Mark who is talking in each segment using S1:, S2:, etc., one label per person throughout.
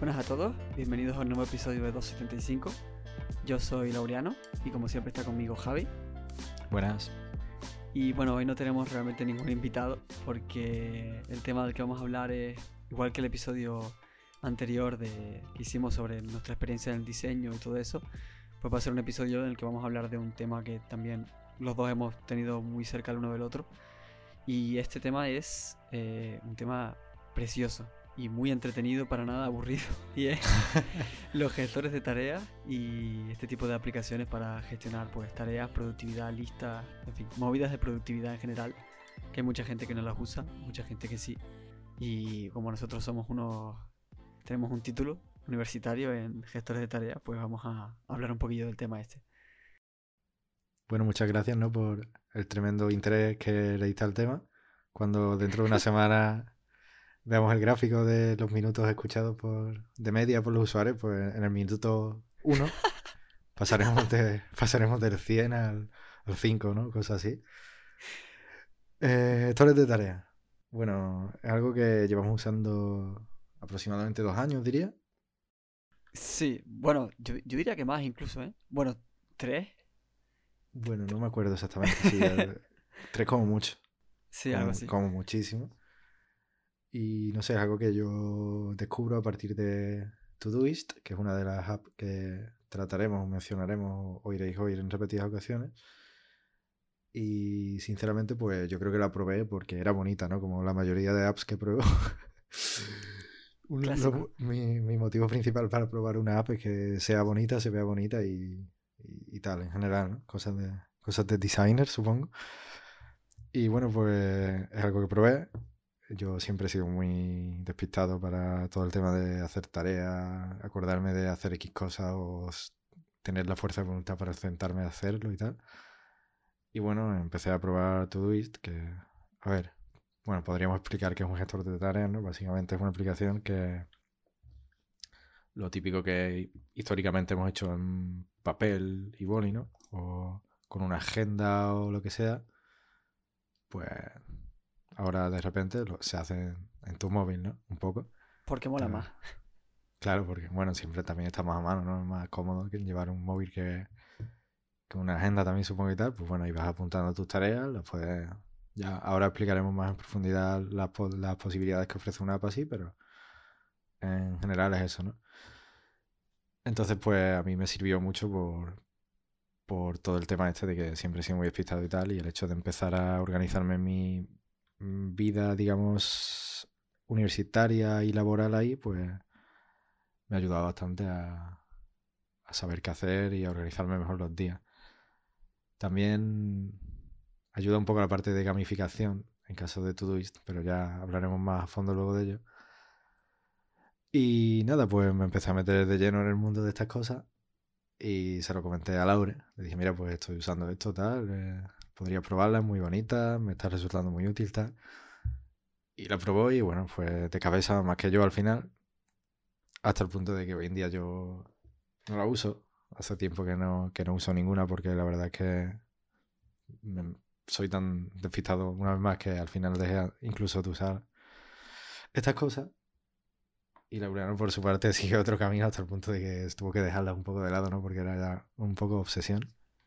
S1: Buenas a todos, bienvenidos a un nuevo episodio de 275. Yo soy Laureano y como siempre está conmigo Javi.
S2: Buenas.
S1: Y bueno, hoy no tenemos realmente ningún invitado porque el tema del que vamos a hablar es igual que el episodio anterior de, que hicimos sobre nuestra experiencia en el diseño y todo eso. Pues va a ser un episodio en el que vamos a hablar de un tema que también los dos hemos tenido muy cerca el uno del otro. Y este tema es eh, un tema precioso y muy entretenido, para nada aburrido. Y es los gestores de tareas y este tipo de aplicaciones para gestionar pues tareas, productividad, listas, en fin, movidas de productividad en general. Que hay mucha gente que no las usa, mucha gente que sí. Y como nosotros somos unos, tenemos un título universitario en gestores de tareas, pues vamos a hablar un poquillo del tema este.
S2: Bueno, muchas gracias ¿no? por el tremendo interés que le diste al tema. Cuando dentro de una semana veamos el gráfico de los minutos escuchados por, de media por los usuarios, pues en el minuto 1 pasaremos, de, pasaremos del 100 al, 5, ¿no? Cosas así. Eh, de tarea. Bueno, es algo que llevamos usando aproximadamente dos años, diría.
S1: Sí, bueno, yo, diría que más incluso, ¿eh? Bueno, tres.
S2: Bueno, no me acuerdo exactamente. tres como mucho.
S1: Sí, algo así.
S2: Como muchísimo. Y no sé, es algo que yo descubro a partir de Todoist, que es una de las apps que trataremos, mencionaremos, oiréis oír en repetidas ocasiones. Y sinceramente, pues yo creo que la probé porque era bonita, ¿no? Como la mayoría de apps que pruebo. mi, mi, motivo principal para probar una app es que sea bonita, se vea bonita y, y, tal, en general, ¿no? Cosas de, cosas de designer, supongo. Y bueno, pues es algo que probé. Yo siempre he sido muy despistado para todo el tema de hacer tareas, acordarme de hacer X cosas o tener la fuerza de voluntad para sentarme a hacerlo y tal. Y bueno, empecé a probar Todoist, que, a ver, bueno, podríamos explicar qué es un gestor de tareas, ¿no? Básicamente es una aplicación que lo típico que históricamente hemos hecho en papel y boli, ¿no? O con una agenda o lo que sea, pues ahora de repente se hace en tu móvil, ¿no? Un poco.
S1: Porque mola más.
S2: Claro, porque bueno, siempre también está más a mano, ¿no? Es más cómodo que llevar un móvil que, que una agenda también supongo y tal. Pues bueno, ahí vas apuntando tus tareas, las puedes... Ya, ahora explicaremos más en profundidad las, las posibilidades que ofrece una app así, pero en general es eso, ¿no? Entonces, pues a mí me sirvió mucho por, por todo el tema este de que siempre he sido muy despistado y tal, y el hecho de empezar a organizarme mi vida, digamos, universitaria y laboral ahí, pues me ha ayudado bastante a, saber qué hacer y a organizarme mejor los días. También ayuda un poco la parte de gamificación en caso de Todoist, pero ya hablaremos más a fondo luego de ello. Y nada, pues me empecé a meter de lleno en el mundo de estas cosas y se lo comenté a Laure. Le dije, mira, pues estoy usando esto, tal. Eh, podría probarla, es muy bonita, me está resultando muy útil, tal. Y la probó y bueno, fue de cabeza más que yo al final. Hasta el punto de que hoy en día yo no la uso. Hace tiempo que no, que no uso ninguna porque la verdad es que soy tan despistado una vez más que al final dejé incluso de usar estas cosas. Y Laureano, por su parte, sigue otro camino hasta el punto de que tuvo que dejarla un poco de lado, ¿no? Porque era ya un poco obsesión.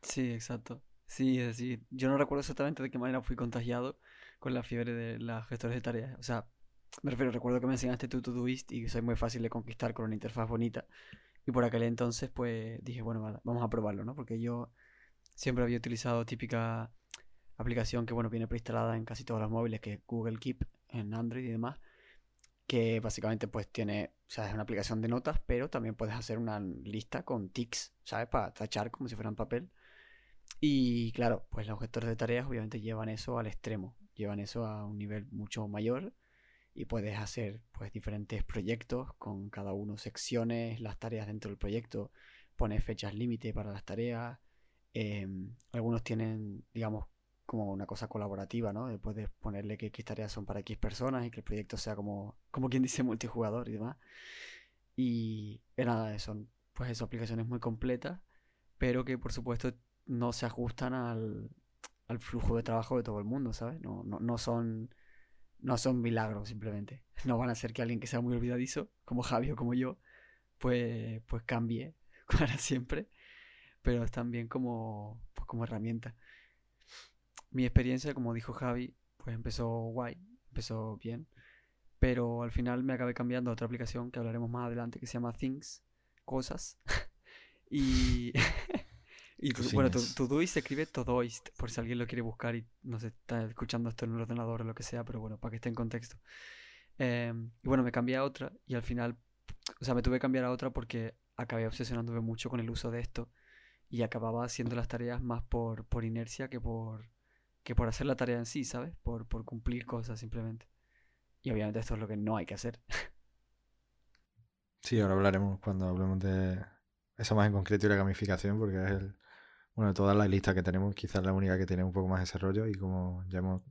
S1: Sí, exacto. Sí, es decir, yo no recuerdo exactamente de qué manera fui contagiado con la fiebre de las gestores de tareas. O sea, me refiero, recuerdo que me enseñaste tu Todoist y que soy muy fácil de conquistar con una interfaz bonita. Y por aquel entonces, pues dije, bueno, vamos a probarlo, ¿no? Porque yo siempre había utilizado típica aplicación que, bueno, viene preinstalada en casi todos los móviles, que es Google Keep en Android y demás que básicamente pues tiene, o sea, es una aplicación de notas, pero también puedes hacer una lista con tics, ¿sabes? Para tachar como si fueran papel. Y claro, pues los gestores de tareas obviamente llevan eso al extremo, llevan eso a un nivel mucho mayor y puedes hacer pues diferentes proyectos con cada uno secciones, las tareas dentro del proyecto, pones fechas límite para las tareas. Em, algunos tienen, digamos, como una cosa colaborativa, ¿no? Puedes ponerle que X tareas son para X personas y que el proyecto sea como, como quien dice multijugador y demás. Y nada, son pues esas aplicaciones muy completas, pero que por supuesto no se ajustan al, al, flujo de trabajo de todo el mundo, ¿sabes? No, no, no son no son milagros simplemente. No van a ser que alguien que sea muy olvidadizo, como Javi o como yo, pues, pues cambie para siempre. Pero es también como, pues como herramienta. Mi experiencia, como dijo Javi, pues empezó guay, empezó bien. Pero al final me acabé cambiando a otra aplicación que hablaremos más adelante que se llama Things, cosas. y Y bueno, Todoist se escribe Todoist, por si alguien lo quiere buscar y no se está escuchando esto en un ordenador o lo que sea, pero bueno, para que esté en contexto. Em, y bueno, me cambié a otra y al final, o sea, me tuve que cambiar a otra porque acabé obsesionándome mucho con el uso de esto y acababa haciendo las tareas más por, por inercia que por, que por hacer la tarea en sí, ¿sabes? Por, por cumplir cosas simplemente. Y obviamente esto es lo que no hay que hacer.
S2: Sí, ahora hablaremos cuando hablemos de eso más en concreto y la gamificación, porque es el, bueno, todas las listas que tenemos, quizás la única que tiene un poco más ese rollo y como ya hemos,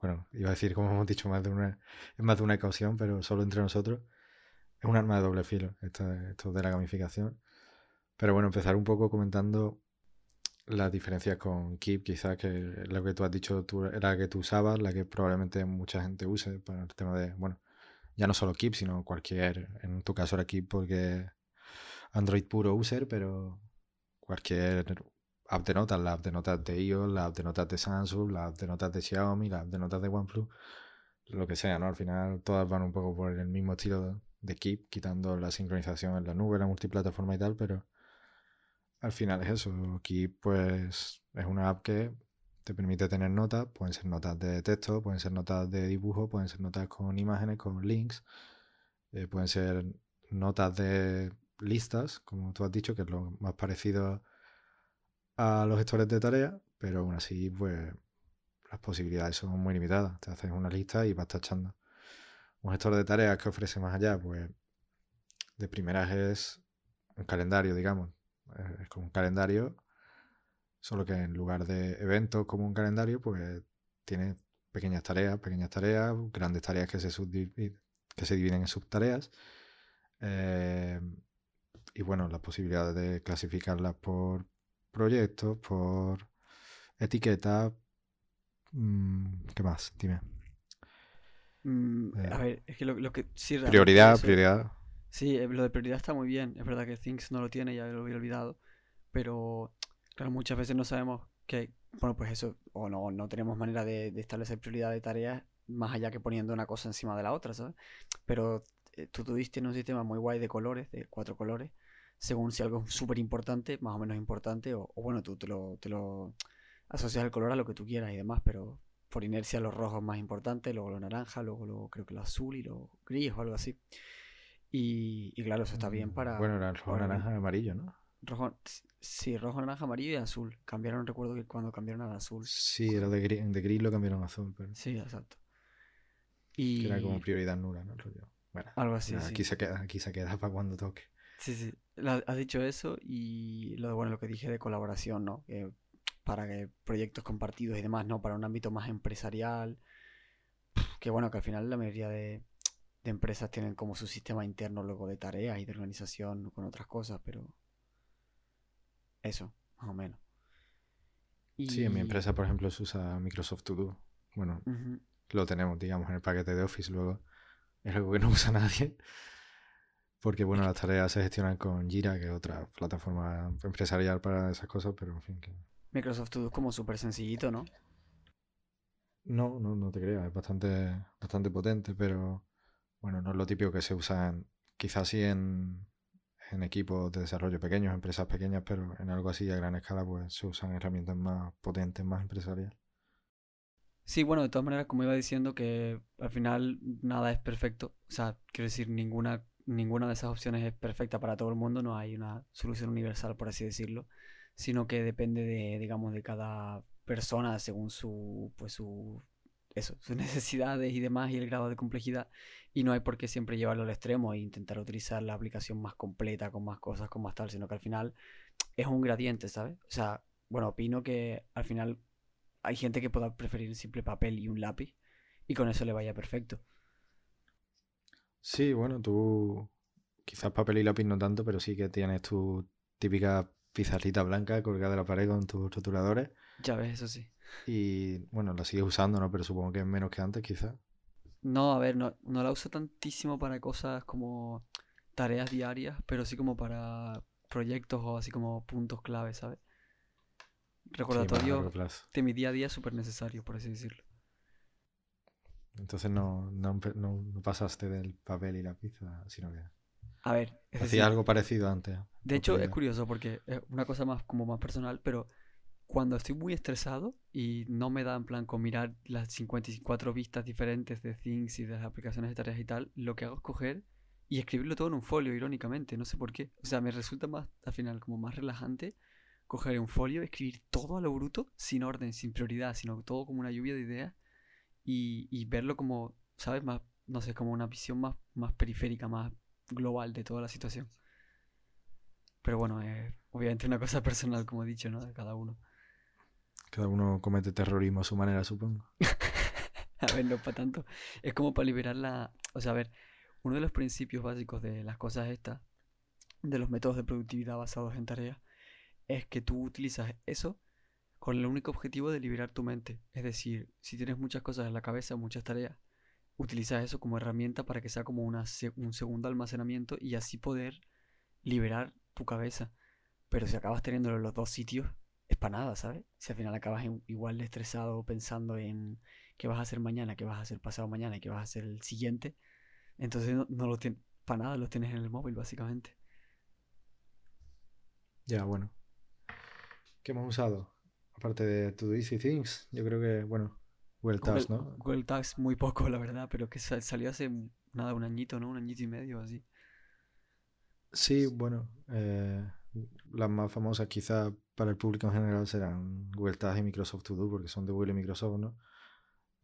S2: bueno, iba a decir como hemos dicho más de una, es más de una ocasión, pero solo entre nosotros, es un arma de doble filo esto, esto de la gamificación. Pero bueno, empezar un poco comentando las diferencias con Keep, quizás que lo que tú has dicho tú, era la que tú usabas, la que probablemente mucha gente use para el tema de, bueno, ya no solo Keep, sino cualquier, en tu caso era Keep porque Android puro user, pero cualquier app de notas, la app de notas de iOS, la app de notas de Samsung, la app de notas de Xiaomi, la app de notas de OnePlus, lo que sea, ¿no? Al final todas van un poco por el mismo estilo de Keep, quitando la sincronización en la nube, la multiplataforma y tal, pero al final es eso. Keep, pues, es una app que te permite tener notas, pueden ser notas de texto, pueden ser notas de dibujo, pueden ser notas con imágenes, con links, eh, pueden ser notas de listas, como tú has dicho, que es lo más parecido a los gestores de tareas, pero aún así, pues las posibilidades son muy limitadas. Te haces una lista y vas tachando. Un gestor de tareas que ofrece más allá, pues de primeras es un calendario, digamos. Es como un calendario, solo que en lugar de eventos como un calendario, pues tiene pequeñas tareas, pequeñas tareas, grandes tareas que se, que dividen en subtareas. Eh, y bueno, las posibilidades de clasificarlas por proyectos, por etiquetas. Mm, ¿Qué más? Dime.
S1: Mm, a eh, ver, es que lo, que
S2: Prioridad, prioridad.
S1: Sí, eh, lo de prioridad está muy bien. Es verdad que Things no lo tiene, ya lo había olvidado. Pero, claro, muchas veces no sabemos que, bueno, pues eso, o no, no tenemos manera de, de establecer prioridad de tareas más allá que poniendo una cosa encima de la otra, ¿sabes? Pero eh, tú tuviste un sistema muy guay de colores, de cuatro colores, según si algo es súper importante, más o menos importante, o, bueno, tú te lo, te lo asocias el color a lo que tú quieras y demás, pero por inercia los rojos más importantes, luego lo naranja, luego creo que lo azul y lo gris o algo así. Y, claro, eso está bien mm, para...
S2: Bueno, era rojo, naranja y amarillo, ¿no?
S1: Rojo, sí, rojo, naranja, amarillo y azul. Cambiaron, recuerdo que cuando cambiaron al azul.
S2: Sí, era de gris, de gris lo cambiaron a azul. Pero...
S1: Sí, exacto. Y...
S2: era como prioridad nula, ¿no? Bueno,
S1: algo así.
S2: Aquí se queda, aquí se queda para cuando toque.
S1: Sí, sí. Has dicho eso y lo, bueno, lo que dije de colaboración, ¿no? para que proyectos compartidos y demás, ¿no? Para un ámbito más empresarial. Que bueno, que al final la mayoría de, empresas tienen como su sistema interno luego de tareas y de organización con otras cosas, pero eso, más o menos.
S2: Sí, en mi empresa, por ejemplo, se usa Microsoft To Do. Bueno, lo tenemos, digamos, en el paquete de Office luego. Es algo que no usa nadie. Porque, bueno, las tareas se gestionan con Jira, que es otra plataforma empresarial para esas cosas, pero en fin. Que...
S1: Microsoft To es como súper sencillito, ¿no?
S2: No, no, no te creas, es bastante, bastante potente, pero bueno, no es lo típico que se usa quizás sí en, en equipos de desarrollo pequeños, empresas pequeñas, pero en algo así a gran escala pues se usan herramientas más potentes, más empresariales.
S1: Sí, bueno, de todas maneras, como iba diciendo, que al final nada es perfecto. O sea, quiero decir, ninguna ninguna de esas opciones es perfecta para todo el mundo, no hay una solución universal, por así decirlo, sino que depende de, digamos, de cada persona según su, pues su, eso, sus necesidades y demás y el grado de complejidad y no hay por qué siempre llevarlo al extremo e intentar utilizar la aplicación más completa, con más cosas, con más tal, sino que al final es un gradiente, ¿sabes? O sea, bueno, opino que al final hay gente que pueda preferir un simple papel y un lápiz y con eso le vaya perfecto.
S2: Sí, bueno, tú quizás papel y lápiz no tanto, pero sí que tienes tu típica pizarrita blanca colgada de la pared con tus rotuladores.
S1: Ya ves, eso sí.
S2: Y bueno, la sigues usando, ¿no? Pero supongo que es menos que antes, quizás.
S1: No, a ver, no, no la uso tantísimo para cosas como tareas diarias, pero sí como para proyectos o así como puntos clave, ¿sabes? Recordatorio de mi día a día súper necesario, por así decirlo.
S2: Entonces no, no, no, pasaste del papel y la pizza, sino que...
S1: A ver,
S2: hacía algo parecido antes.
S1: De hecho, es curioso porque es una cosa más como más personal, pero cuando estoy muy estresado y no me da en plan con mirar las 54 vistas diferentes de Things y de las aplicaciones de tareas y tal, lo que hago es coger y escribirlo todo en un folio, irónicamente, no sé por qué. O sea, me resulta más, al final, como más relajante coger un folio, escribir todo a lo bruto, sin orden, sin prioridad, sino todo como una lluvia de ideas y, verlo como, ¿sabes? Más, no sé, como una visión más, más periférica, más global de toda la situación. Pero bueno, es obviamente una cosa personal, como he dicho, ¿no? De cada uno.
S2: Cada uno comete terrorismo a su manera, supongo.
S1: a ver, no para tanto. Es como para liberar la... O sea, a ver, uno de los principios básicos de las cosas estas, de los métodos de productividad basados en tareas, es que tú utilizas eso con el único objetivo de liberar tu mente. Es decir, si tienes muchas cosas en la cabeza, muchas tareas, utilizas eso como herramienta para que sea como una, un segundo almacenamiento y así poder liberar tu cabeza. Pero si acabas teniéndolo en los dos sitios, es para nada, ¿sabes? Si al final acabas igual de estresado pensando en qué vas a hacer mañana, qué vas a hacer pasado mañana y qué vas a hacer el siguiente, entonces no, lo tienes, para nada lo tienes en el móvil, básicamente.
S2: Ya, bueno. ¿Qué hemos usado? Aparte de Todoist y Things, yo creo que, bueno, Google Tags, ¿no?
S1: Google Tags muy poco, la verdad, pero que salió hace nada, un añito, ¿no? Un añito y medio, así.
S2: Sí, bueno, eh, las más famosas quizá para el público en general serán Google Tags y Microsoft To Do, porque son de Google y Microsoft, ¿no?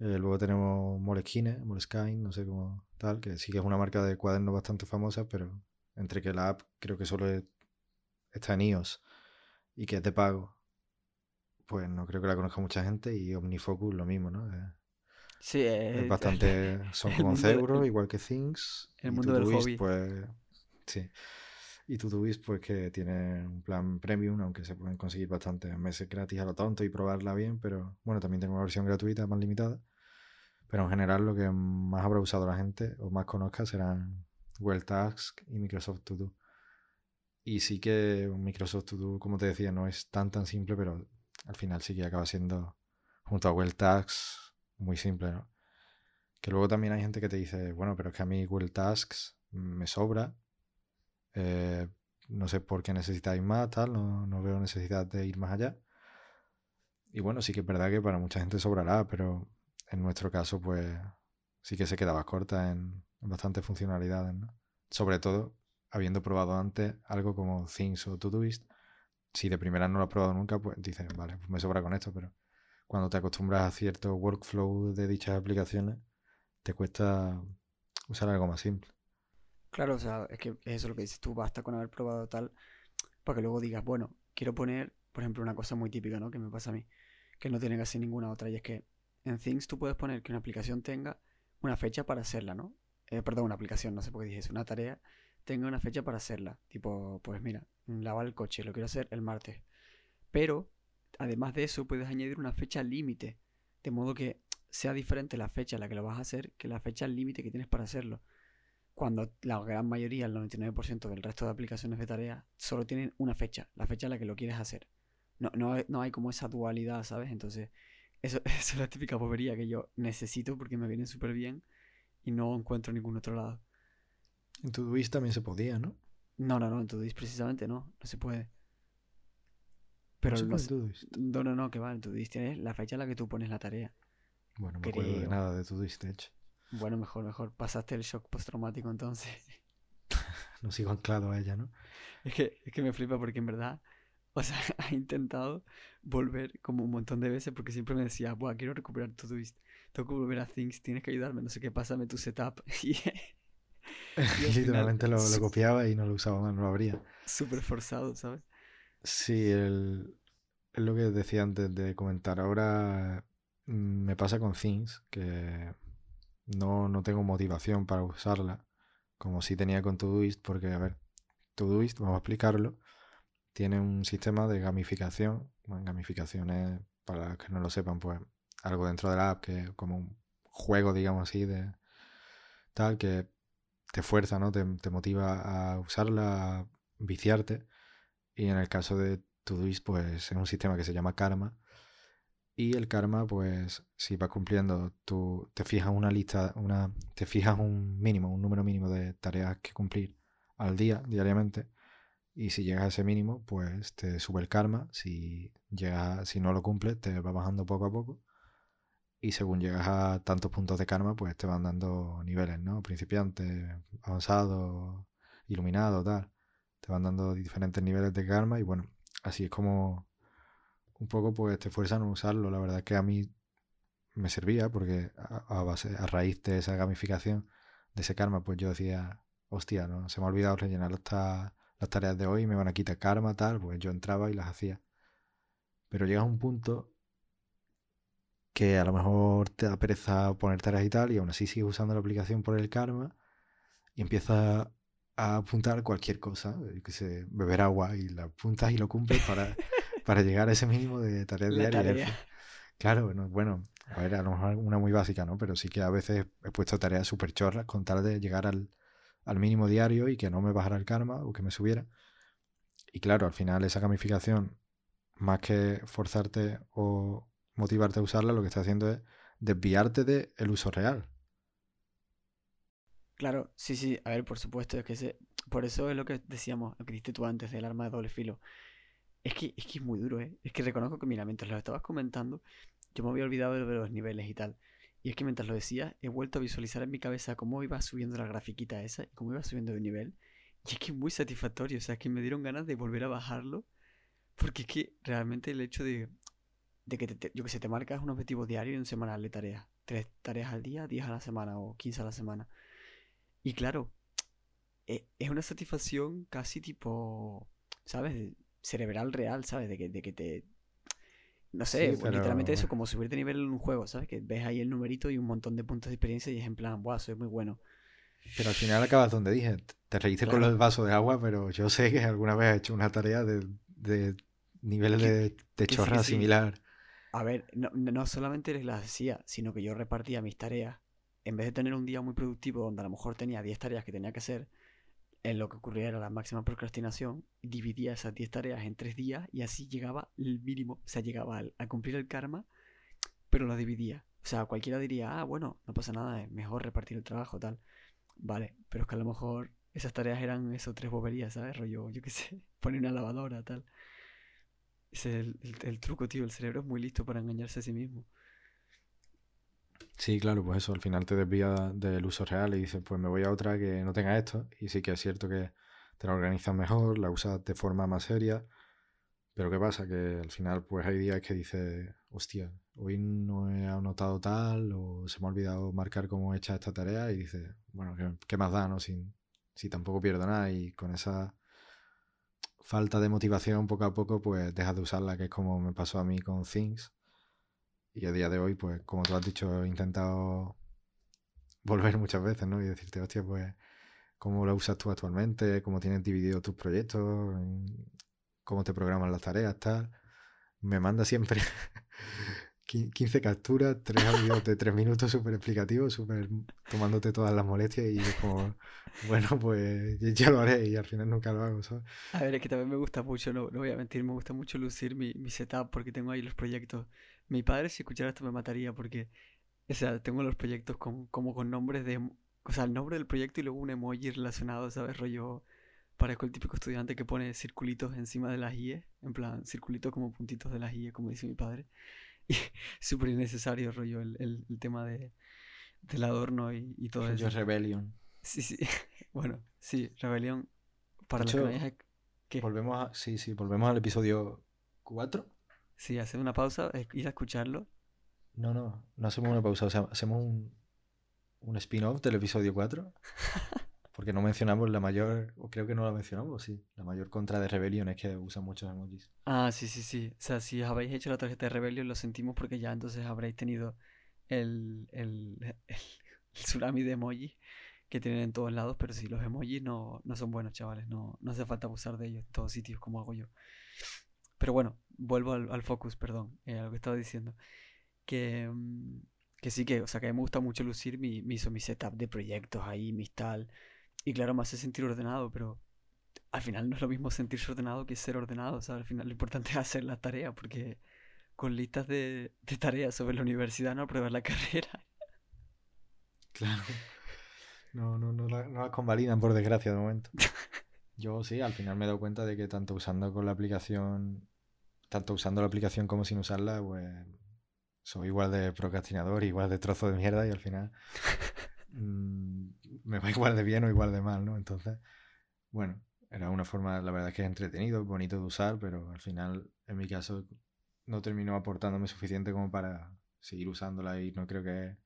S2: Eh, luego tenemos Moleskine, Moleskine, no sé cómo tal, que sí que es una marca de cuadernos bastante famosa, pero entre que la app creo que solo está en iOS y que es de pago, pues no creo que la conozca mucha gente y OmniFocus lo mismo, ¿no?
S1: sí,
S2: es, bastante, son como 11 euros, igual que Things.
S1: El mundo del hobby.
S2: Pues, sí. Y Todoist, pues que tiene un plan premium, aunque se pueden conseguir bastantes meses gratis a lo tonto y probarla bien, pero bueno, también tengo una versión gratuita más limitada. Pero en general lo que más habrá usado la gente o más conozca serán Well Task y Microsoft To Do. Y sí que Microsoft To Do, como te decía, no es tan tan simple, pero al final sí que acaba siendo, junto a Well Tasks, muy simple, ¿no? Que luego también hay gente que te dice, bueno, pero es que a mí Well Tasks me sobra eh, no sé por qué necesitáis más, tal, no, veo necesidad de ir más allá. Y bueno, sí que es verdad que para mucha gente sobrará, pero en nuestro caso, pues sí que se quedaba corta en, bastantes funcionalidades, ¿no? Sobre todo, habiendo probado antes algo como Things o Todoist, si de primera no lo has probado nunca, pues dices, vale, pues me sobra con esto, pero cuando te acostumbras a cierto workflow de dichas aplicaciones, te cuesta usar algo más simple.
S1: Claro, o sea, es que es eso lo que dices tú, basta con haber probado tal, para que luego digas, bueno, quiero poner, por ejemplo, una cosa muy típica, ¿no? Que me pasa a mí, que no tiene casi ninguna otra, y es que en Things tú puedes poner que una aplicación tenga una fecha para hacerla, ¿no? Eh, perdón, una aplicación, no sé por qué dije eso, una tarea tenga una fecha para hacerla. Tipo, pues mira, lavar el coche, lo quiero hacer el martes. Pero, además de eso, puedes añadir una fecha límite, de modo que sea diferente la fecha a la que lo vas a hacer que la fecha límite que tienes para hacerlo cuando la gran mayoría, el 99% del resto de aplicaciones de tareas, solo tienen una fecha, la fecha en la que lo quieres hacer. No, no, no hay como esa dualidad, ¿sabes? Entonces, eso, es la típica bobería que yo necesito porque me viene súper bien y no encuentro en ningún otro lado.
S2: En Todoist también se podía, ¿no?
S1: No, no, no, en Todoist precisamente no, no se puede. Pero
S2: no,
S1: no, no, no, que va, en Todoist tienes la fecha en la que tú pones la tarea.
S2: Bueno, no me acuerdo de nada de Todoist, de hecho.
S1: Bueno, mejor, mejor. Pasaste el shock postraumático entonces.
S2: no sigo anclado a ella, ¿no?
S1: Es que, es que me flipa porque en verdad, o sea, ha intentado volver como un montón de veces porque siempre me decía, Buah, quiero recuperar tu twist. Tengo que volver a Things, tienes que ayudarme, no sé qué, pásame tu setup.
S2: Y, literalmente lo, copiaba y no lo usaba más, no lo abría.
S1: Súper forzado, ¿sabes?
S2: Sí, el, es lo que decía antes de comentar. Ahora mm, me pasa con Things, que no, no tengo motivación para usarla, como si tenía con Todoist, porque, a ver, Todoist, vamos a explicarlo, tiene un sistema de gamificación. Bueno, gamificación para los que no lo sepan, pues algo dentro de la app que como un juego, digamos así, de, tal, que te fuerza, ¿no? Te, motiva a usarla, a viciarte. Y en el caso de Todoist, pues es un sistema que se llama Karma. Y el karma, pues, si vas cumpliendo, tú te fijas una lista, una, te fijas un mínimo, un número mínimo de tareas que cumplir al día, diariamente. Y si llegas a ese mínimo, pues te sube el karma. Si llegas, si no lo cumples, te va bajando poco a poco. Y según llegas a tantos puntos de karma, pues te van dando niveles, ¿no? Principiante, avanzado, iluminado, tal. Te van dando diferentes niveles de karma y bueno, así es como un poco pues te fuerzan a usarlo. La verdad es que a mí me servía porque a, base, a raíz de esa gamificación, de ese karma, pues yo decía, hostia, no se me ha olvidado rellenar las tareas de hoy, me van a quitar karma, tal, pues yo entraba y las hacía. Pero llega un punto que a lo mejor te da pereza poner tareas y tal, y aún así sigues usando la aplicación por el karma y empiezas a apuntar cualquier cosa, que sé, beber agua y la apuntas y lo cumples para, para llegar a ese mínimo de tareas diarias. Claro, bueno, bueno, a ver, a lo mejor una muy básica, ¿no? Pero sí que a veces he puesto tareas súper chorras con tal de llegar al, al mínimo diario y que no me bajara el karma o que me subiera. Y claro, al final esa gamificación, más que forzarte o motivarte a usarla, lo que está haciendo es desviarte del el uso real.
S1: Claro, sí, sí, a ver, por supuesto, es que por eso es lo que decíamos, lo que dijiste tú antes del arma de doble filo. Es que, es que es muy duro, ¿eh? Es que reconozco que, mira, mientras lo estabas comentando, yo me había olvidado de los niveles y tal. Y es que mientras lo decía, he vuelto a visualizar en mi cabeza cómo iba subiendo la grafiquita esa cómo iba subiendo de nivel. Y es que es muy satisfactorio, o sea, que me dieron ganas de volver a bajarlo. Porque es que realmente el hecho de, de que te, yo que sé, te marcas un objetivo diario y un semanal de tareas. Tres tareas al día, diez a la semana o quince a la semana. Y claro, e, es una satisfacción casi tipo, ¿sabes? Cerebral real, ¿sabes? De que, de que te... No sé, literalmente eso, como subir de nivel en un juego, ¿sabes? Que ves ahí el numerito y un montón de puntos de experiencia y es en plan, wow, soy muy bueno.
S2: Pero al final acabas donde dije, te reíste con los vasos de agua, pero yo sé que alguna vez has hecho una tarea de, de nivel de, de chorra similar.
S1: A ver, no, no solamente las hacía, sino que yo repartía mis tareas en vez de tener un día muy productivo donde a lo mejor tenía 10 tareas que tenía que hacer, en lo que ocurría era la máxima procrastinación, dividía esas 10 tareas en 3 días y así llegaba el mínimo, o sea, llegaba a cumplir el karma, pero lo dividía. O sea, cualquiera diría, ah, bueno, no pasa nada, es mejor repartir el trabajo, tal. Vale, pero es que a lo mejor esas tareas eran esos tres boberías, ¿sabes? Rollo, yo qué sé, poner una lavadora, tal. Ese es el, el truco, tío. El cerebro es muy listo para engañarse a sí mismo.
S2: Sí, claro, pues eso, al final te desvía del uso real y dices, pues me voy a otra que no tenga esto. Y sí que es cierto que te la organizas mejor, la usas de forma más seria. Pero ¿qué pasa? Que al final pues hay días que dices, hostia, hoy no he anotado tal o se me ha olvidado marcar cómo he hecho esta tarea y dices, bueno, ¿qué, más da, no? Si, si tampoco pierdo nada y con esa falta de motivación poco a poco pues dejas de usarla, que es como me pasó a mí con Things y a día de hoy, pues como tú has dicho, he intentado volver muchas veces, ¿no? Y decirte, hostia, pues, ¿cómo lo usas tú actualmente? ¿Cómo tienes dividido tus proyectos? ¿Cómo te programan las tareas? Tal. Me manda siempre 15 capturas, 3 audios de 3 minutos súper explicativos, súper tomándote todas las molestias y es como, bueno, pues ya lo haré y al final nunca lo hago, ¿sabes?
S1: A ver, es que también me gusta mucho, no, no voy a mentir, me gusta mucho lucir mi, mi setup porque tengo ahí los proyectos mi padre, si escuchara esto, me mataría porque, o sea, tengo los proyectos con, como con nombres de. O sea, el nombre del proyecto y luego un emoji relacionado, ¿sabes? Rollo. Parezco el típico estudiante que pone circulitos encima de las IE, en plan, circulitos como puntitos de las IE, como dice mi padre. Súper innecesario, rollo, el, el, tema de, del adorno y, y todo eso.
S2: Rebellion.
S1: Sí, sí. Bueno, sí, Rebellion. Para los que
S2: ¿Qué? Volvemos a, sí, sí, volvemos al episodio 4.
S1: Sí, hacer una pausa, ir a escucharlo.
S2: No, no, no hacemos una pausa, o sea, hacemos un, un spin-off del episodio 4. Porque no mencionamos la mayor, o creo que no la mencionamos, sí. La mayor contra de Rebellion es que usa muchos emojis.
S1: Ah, sí, sí, sí. O sea, si habéis hecho la tarjeta de Rebellion, lo sentimos porque ya entonces habréis tenido el, el, el, tsunami de emojis que tienen en todos lados. Pero sí, los emojis no, no son buenos, chavales. No, no hace falta abusar de ellos en todos sitios como hago yo. Pero bueno, vuelvo al, focus, perdón, eh, a lo que estaba diciendo. Que, mm, que sí que, o sea, que a mí me gusta mucho lucir mi, mi, mi setup de proyectos ahí, mis tal. Y claro, me hace sentir ordenado, pero al final no es lo mismo sentirse ordenado que ser ordenado. O sea, al final lo importante es hacer la tarea, porque con listas de, de tareas sobre la universidad no apruebas la carrera.
S2: Claro. No, no, no, la, no las convalidan por desgracia de momento. Yo sí, al final me he dado cuenta de que tanto usando con la aplicación, tanto usando la aplicación como sin usarla, pues soy igual de procrastinador, igual de trozo de mierda y al final mmm, me va igual de bien o igual de mal, ¿no? Entonces, bueno, era una forma, la verdad es que es entretenido, bonito de usar, pero al final, en mi caso, no terminó aportándome suficiente como para seguir usándola y no creo que,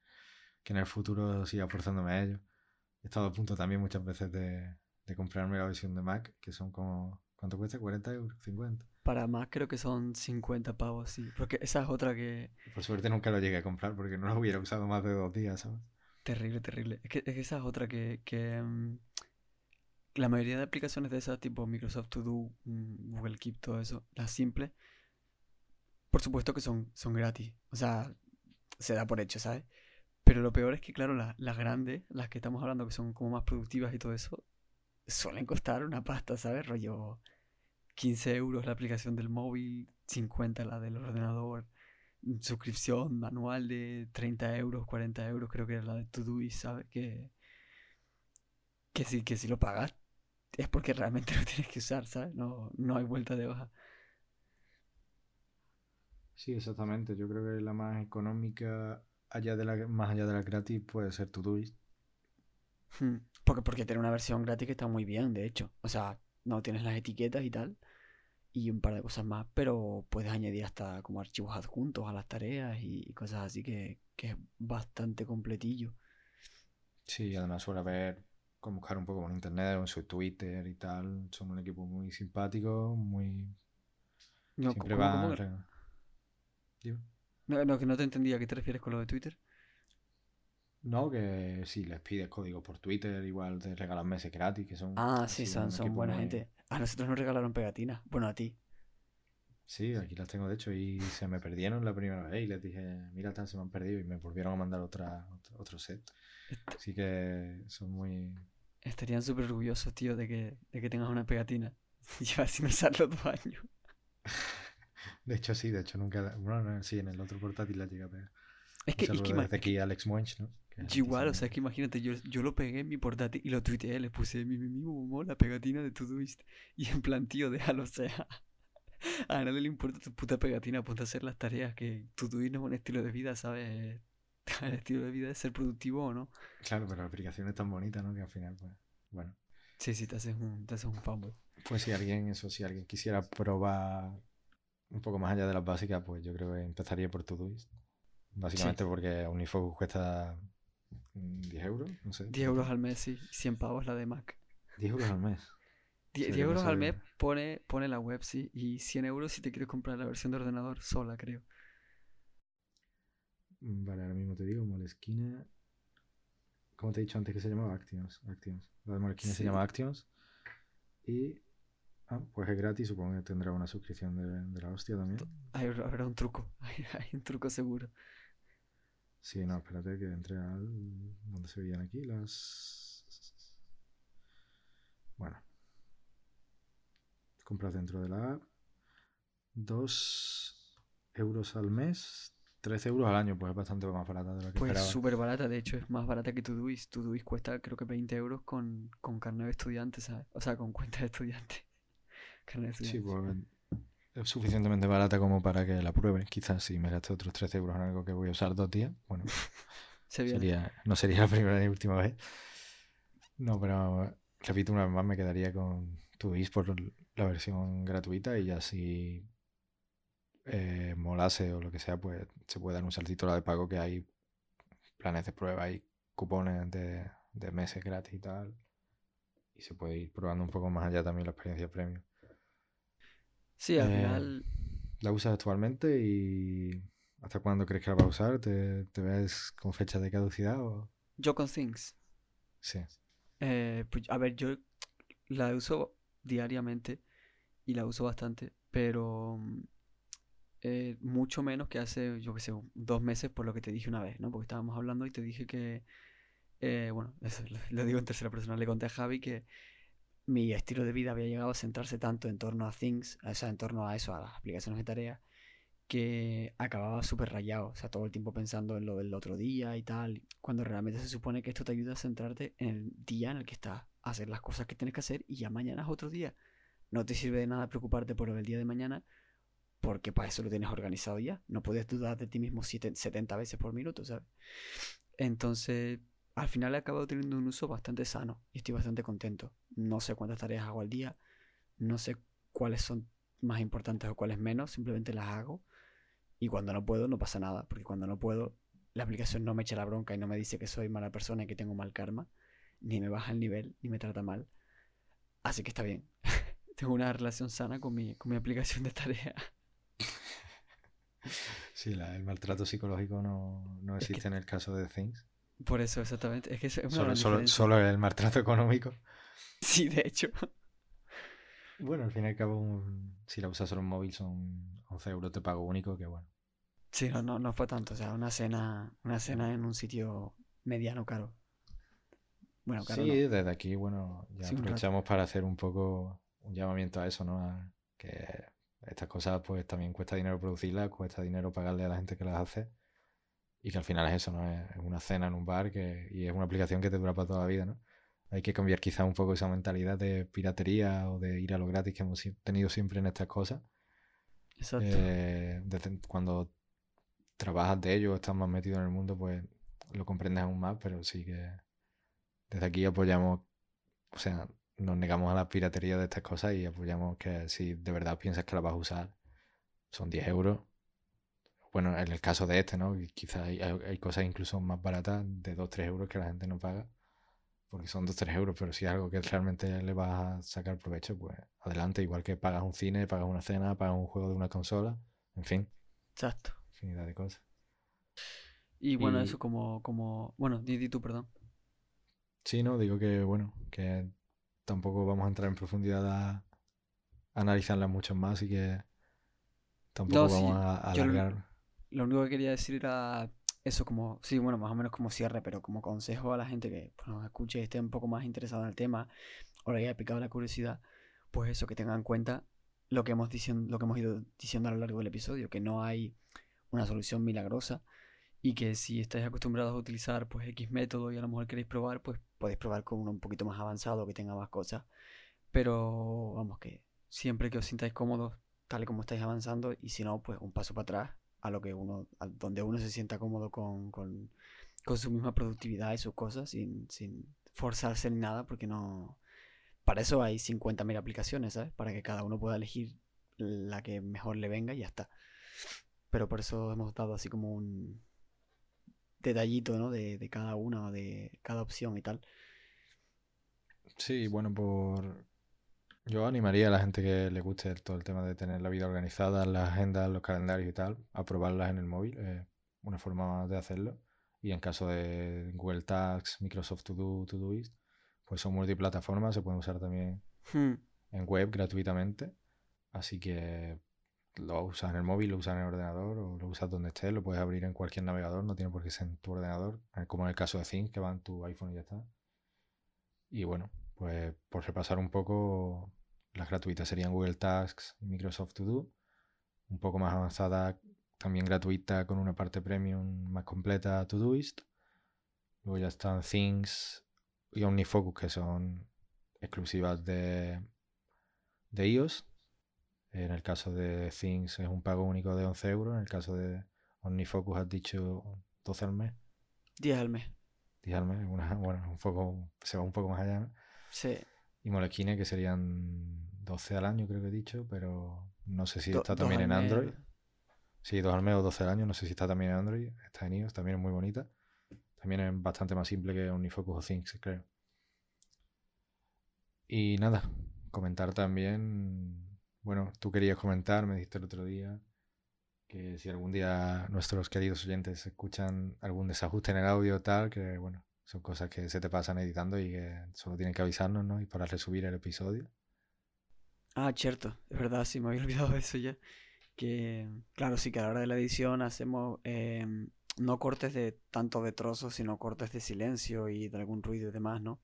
S2: que en el futuro siga forzándome a ello. He estado a punto también muchas veces de, de comprarme la versión de Mac, que son como, ¿cuánto cuesta? ¿40 euros? ¿50?
S1: Para Mac creo que son 50 pavos, sí. Porque esa es otra que...
S2: Por suerte nunca lo llegué a comprar porque no lo hubiera usado más de dos días, ¿sabes?
S1: Terrible, terrible. Es que, es que esa es otra que... que um, la mayoría de aplicaciones de esas, tipo Microsoft To Do, mm, Google Keep, todo eso, las simples, por supuesto que son, son gratis. O sea, se da por hecho, ¿sabes? Pero lo peor es que, claro, las, las grandes, las que estamos hablando que son como más productivas y todo eso, suelen costar una pasta, ¿sabes? Rollo 15 euros la aplicación del móvil, 50 la del ordenador, suscripción anual de 30 euros, 40 euros, creo que era la de Todoist, ¿sabes? Que, que, si, que si lo pagas es porque realmente lo tienes que usar, ¿sabes? No, no hay vuelta de hoja.
S2: Sí, exactamente. Yo creo que la más económica, allá de la, más allá de la gratis, puede ser Todoist.
S1: Hmm, Porque, porque tiene una versión gratis que está muy bien, de hecho. O sea, no tienes las etiquetas y tal. Y un par de cosas más, pero puedes añadir hasta como archivos adjuntos a las tareas y, cosas así que, que es bastante completillo.
S2: Sí, además suele haber como buscar un poco por internet, en su Twitter y tal. Son un equipo muy simpático, muy...
S1: No,
S2: Siempre
S1: ¿cómo-
S2: van...
S1: No, no, que no te entendía. ¿A qué te refieres con lo de Twitter?
S2: No, que si les pides código por Twitter, igual te regalan meses gratis, que son
S1: Ah, sí, son, son buena
S2: muy...
S1: gente. A nosotros nos regalaron pegatinas. Bueno, a ti.
S2: Sí, aquí las tengo de hecho y se me perdieron la primera vez y les dije, mira, tal, se me han perdido y me volvieron a mandar otra, otro, set.
S1: Est-
S2: Así que son muy...
S1: estarían súper orgullosos, tío, de que, de que tengas una pegatina. Llevas sin usarlo dos años.
S2: De hecho, sí, de hecho nunca... Bueno, no, sí, en el otro portátil la llegué a pegar.
S1: Es
S2: Un
S1: que, es
S2: saludo
S1: que,
S2: desde aquí Alex Munch, ¿no?
S1: Igual, o sea, es que imagínate, yo, yo lo pegué en mi portátil y lo tuiteé, le puse mi, mi, mi, la pegatina de Todoist. Y en plan, tío, déjalo, o sea. A nadie le importa tu puta pegatina, ponte a hacer las tareas, que Todoist no es un estilo de vida, ¿sabes? El estilo de vida es ser productivo o no.
S2: Claro, pero la aplicación es tan bonita, ¿no? Que al final, pues... Bueno.
S1: Sí, sí, te haces un, te haces un fanboy.
S2: Pues si alguien, eso, si alguien quisiera probar un poco más allá de las básicas, pues yo creo que empezaría por Todoist. Básicamente porque Unifocus cuesta 10 euros, no sé.
S1: 10 euros al mes, sí, 100 pavos la de Mac.
S2: 10 euros al mes.
S1: 10,
S2: Sí,
S1: 10
S2: yo
S1: euros al mes pone, pone la web, sí, y 100 euros si te quieres comprar la versión de ordenador sola, creo.
S2: Mm, Vale, ahora mismo te digo, Moleskine. ¿Cómo te he dicho antes que se llamaba? Actions. Actions. La de Moleskine
S1: Sí.
S2: se llama Actions. Y. Ah, pues es gratis, supongo que tendrá una suscripción de, de la hostia también.
S1: Hay, habrá un truco, hay, hay un truco seguro.
S2: Sí, no, espérate que entre al. ¿Dónde se veían aquí? Las. Bueno. Compras dentro de la app. 2 euros al mes. 13 euros al año, pues es bastante más barata de lo que
S1: Pues
S2: esperaba.
S1: súper barata, de hecho es más barata que Todoist. Todoist cuesta creo que 20 euros con, con carnet de estudiante, ¿sabes? O sea, con cuenta de estudiante. Carnet de
S2: Sí,
S1: estudiante.
S2: pues es suficientemente barata como para que la pruebe. Quizás si me gasto otros 13 euros en algo que voy a usar dos días, bueno,
S1: Se
S2: sería, no sería la primera ni última vez. No, pero repito una vez más, me quedaría con Todoist por la versión gratuita y ya si eh, molase o lo que sea, pues se puede dar un saltito a la de pago que hay planes de prueba y cupones de, de meses gratis y tal. Y se puede ir probando un poco más allá también la experiencia premium.
S1: Sí, al
S2: Eh,
S1: final
S2: ¿La usas actualmente y hasta cuándo crees que la vas a usar? ¿Te, te ves con fecha de caducidad o...?
S1: yo con Things.
S2: Sí.
S1: Eh, pues, a ver, yo la uso diariamente y la uso bastante, pero mm, eh, mucho menos que hace, yo qué sé, dos meses por lo que te dije una vez, ¿no? Porque estábamos hablando y te dije que, eh, bueno, eso lo, lo digo en tercera persona, le conté a Javi que mi estilo de vida había llegado a centrarse tanto en torno a Things, o sea, en torno a eso, a las aplicaciones de tareas, que acababa súper rayado, o sea, todo el tiempo pensando en lo del otro día y tal, cuando realmente se supone que esto te ayuda a centrarte en el día en el que estás, a hacer las cosas que tienes que hacer y ya mañana es otro día. No te sirve de nada preocuparte por el día de mañana porque para eso lo tienes organizado ya. No puedes dudar de ti mismo 70 veces por minuto, ¿sabes? Entonces, al final he acabado teniendo un uso bastante sano y estoy bastante contento. No sé cuántas tareas hago al día, no sé cuáles son más importantes o cuáles menos, simplemente las hago. Y cuando no puedo, no pasa nada, porque cuando no puedo, la aplicación no me echa la bronca y no me dice que soy mala persona y que tengo mal karma, ni me baja el nivel, ni me trata mal. Así que está bien. tengo una relación sana con mi, con mi aplicación de tarea.
S2: Sí, el maltrato psicológico no, no existe en el caso de Things.
S1: Por eso, exactamente. Es que es
S2: una solo, solo, el maltrato económico.
S1: Sí, de hecho.
S2: Bueno, al fin y al cabo, si la usas solo en móvil son 11 euros de pago único, que bueno.
S1: Sí, no, no, no fue tanto. O sea, una cena, una cena en un sitio mediano caro.
S2: Bueno, caro. Sí, desde aquí, bueno, ya aprovechamos para hacer un poco un llamamiento a eso, ¿no? que estas cosas pues también cuesta dinero producirlas, cuesta dinero pagarle a la gente que las hace. Y que al final es eso, ¿no? Es una cena en un bar que, y es una aplicación que te dura para toda la vida, ¿no? Hay que cambiar quizá un poco esa mentalidad de piratería o de ir a lo gratis que hemos tenido siempre en estas cosas. Exacto. Eh, desde cuando trabajas de ello, estás más metido en el mundo, pues lo comprendes aún más, pero sí que desde aquí apoyamos, o sea, nos negamos a la piratería de estas cosas y apoyamos que si de verdad piensas que la vas a usar, son 10 euros. Bueno, en el caso de este, ¿no? Quizás hay, cosas incluso más baratas de 2-3 euros que la gente no paga, porque son 2-3 euros, pero si es algo que realmente le vas a sacar provecho, pues adelante, igual que pagas un cine, pagas una cena, pagas un juego de una consola, en fin.
S1: Exacto.
S2: Infinidad de cosas.
S1: Y bueno, eso como, como, bueno, di, tú, perdón.
S2: Sí, no, digo que, bueno, que tampoco vamos a entrar en profundidad a, analizarlas mucho más y que tampoco vamos a, alargar.
S1: Lo, único que quería decir era eso como, sí, bueno, más o menos como cierre, pero como consejo a la gente que pues, nos escuche y esté un poco más interesado en el tema o le haya picado la curiosidad, pues eso, que tengan en cuenta lo que hemos, diciendo, lo que hemos ido diciendo a lo largo del episodio, que no hay una solución milagrosa y que si estáis acostumbrados a utilizar pues X método y a lo mejor queréis probar, pues podéis probar con uno un poquito más avanzado que tenga más cosas. Pero vamos que siempre que os sintáis cómodos tal y como estáis avanzando y si no, pues un paso para atrás a lo que uno, donde uno se sienta cómodo con, con, con su misma productividad y sus cosas sin, sin forzarse ni nada porque no... Para eso hay 50.000 aplicaciones, ¿sabes? Para que cada uno pueda elegir la que mejor le venga y ya está. Pero por eso hemos dado así como un, detallito, ¿no? De, de cada una, de cada opción y tal.
S2: Sí, bueno, por... Yo animaría a la gente que le guste todo el tema de tener la vida organizada, las agendas, los calendarios y tal, a probarlas en el móvil. Es una forma de hacerlo. Y en caso de Google Tasks, Microsoft To Do, Todoist, pues son multiplataformas, se pueden usar también hmm. en web gratuitamente. Así que lo usas en el móvil, lo usas en el ordenador o lo usas donde estés, lo puedes abrir en cualquier navegador, no tiene por qué ser en tu ordenador, eh, como en el caso de Think, que va en tu iPhone y ya está. Y bueno, pues por repasar un poco, las gratuitas serían Google Tasks y Microsoft To Do, un poco más avanzada, también gratuita con una parte premium más completa Todoist. Luego ya están Things y OmniFocus, que son exclusivas de, de iOS en el caso de Things es un pago único de 11 euros. En el caso de OmniFocus has dicho 12 al mes.
S1: 10 al mes.
S2: 10 al mes. bueno, un poco, se va un poco más allá. ¿no?
S1: Sí.
S2: Y Moleskine que serían 12 al año, creo que he dicho, pero no sé si está también en Android. Sí, 2 al mes o 12 al año, no sé si está también en Android. Está en iOS, también es muy bonita. También es bastante más simple que OmniFocus o Things, creo. Y nada, comentar también bueno, tú querías comentar, me dijiste el otro día, que si algún día nuestros queridos oyentes escuchan algún desajuste en el audio tal, que bueno, son cosas que se te pasan editando y que solo tienen que avisarnos, ¿no? Y para resubir el episodio.
S1: Ah, cierto, es verdad, sí, me había olvidado de eso ya. que, claro, sí que a la hora de la edición hacemos em, no cortes de tanto de trozos, sino cortes de silencio y de algún ruido y demás, ¿no?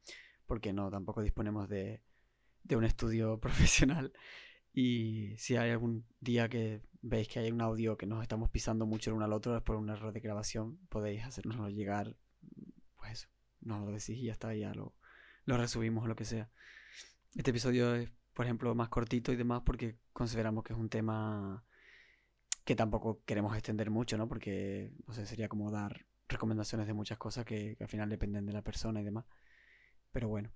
S1: Porque no, tampoco disponemos de, de un estudio profesional. Y si hay algún día que veis que hay un audio que nos estamos pisando mucho el uno al otro es por un error de grabación, podéis hacernoslo llegar, nos lo decís y ya está, ya lo, lo resubimos o lo que sea. Este episodio es, por ejemplo, más cortito y demás porque consideramos que es un tema que tampoco queremos extender mucho, ¿no? Porque, no sé, sería como dar recomendaciones de muchas cosas que, al final dependen de la persona y demás. Pero bueno.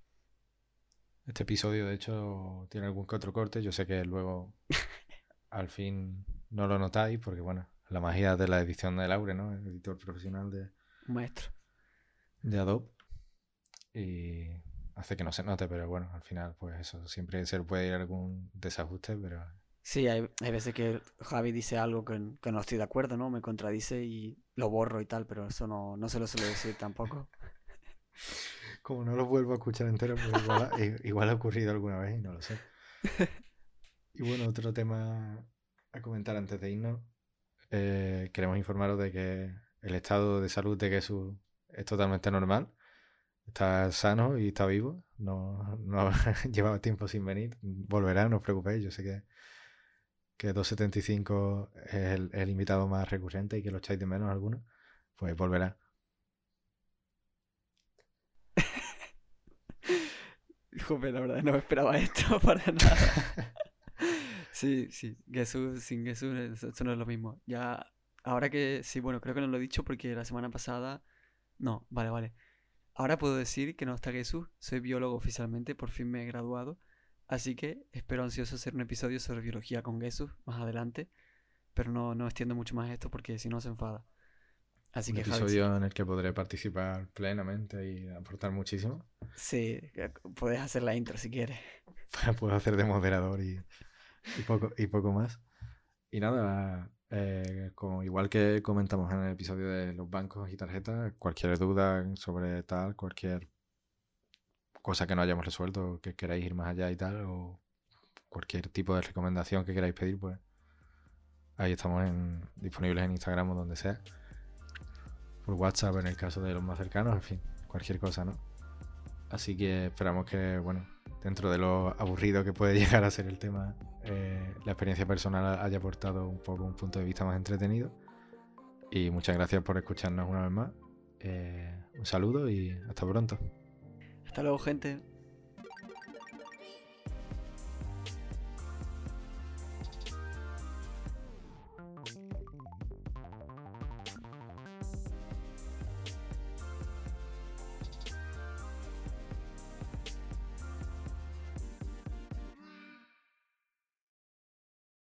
S2: Este episodio, de hecho, tiene algún que otro corte. Yo sé que luego, al fin, no lo notáis porque, bueno, la magia de la edición de Laure, ¿no? El editor profesional de...
S1: maestro.
S2: De Adobe. Y hace que no se note, pero bueno, al final, pues eso, siempre se puede ir algún desajuste, pero
S1: Sí, hay, hay veces que Javi dice algo que, no estoy de acuerdo, ¿no? Me contradice y lo borro y tal, pero eso no, no se lo suelo decir tampoco.
S2: Como no lo vuelvo a escuchar entero, pues igual, ha ocurrido alguna vez y no lo sé. Y bueno, otro tema a comentar antes de irnos. Eh, queremos informaros de que el estado de salud de Jesús es totalmente normal. Está sano y está vivo. No, no llevaba tiempo sin venir. Volverá, no os preocupéis. Yo sé que que 275 es el, invitado más recurrente y que lo echáis de menos alguno, pues volverá.
S1: Joder, la verdad no esperaba esto para nada. sí, sí, Jesús sin Jesús eso no es lo mismo. Ya, ahora que, sí, bueno, creo que no lo he dicho porque la semana pasada, no, vale, vale. Ahora puedo decir que no está Jesús, soy biólogo oficialmente, por fin me he graduado Así que espero ansioso hacer un episodio sobre biología con Jesús más adelante. Pero no, no extiendo mucho más esto porque si no se enfada.
S2: Así un episodio en el que podré participar plenamente y aportar muchísimo.
S1: Sí, puedes hacer la intro si quieres.
S2: Puedo hacer de moderador y, poco, y poco más. Y nada, eh, como igual que comentamos en el episodio de los bancos y tarjetas, cualquier duda sobre tal, cualquier cosa que no hayamos resuelto, que queráis ir más allá y tal, o cualquier tipo de recomendación que queráis pedir, pues ahí estamos disponibles en Instagram o donde sea. Por WhatsApp en el caso de los más cercanos, en fin, cualquier cosa, ¿no? Así que esperamos que, bueno, dentro de lo aburrido que puede llegar a ser el tema, eh, la experiencia personal haya aportado un poco un punto de vista más entretenido. Y muchas gracias por escucharnos una vez más. Eh, un saludo y hasta pronto.
S1: Hasta luego, gente.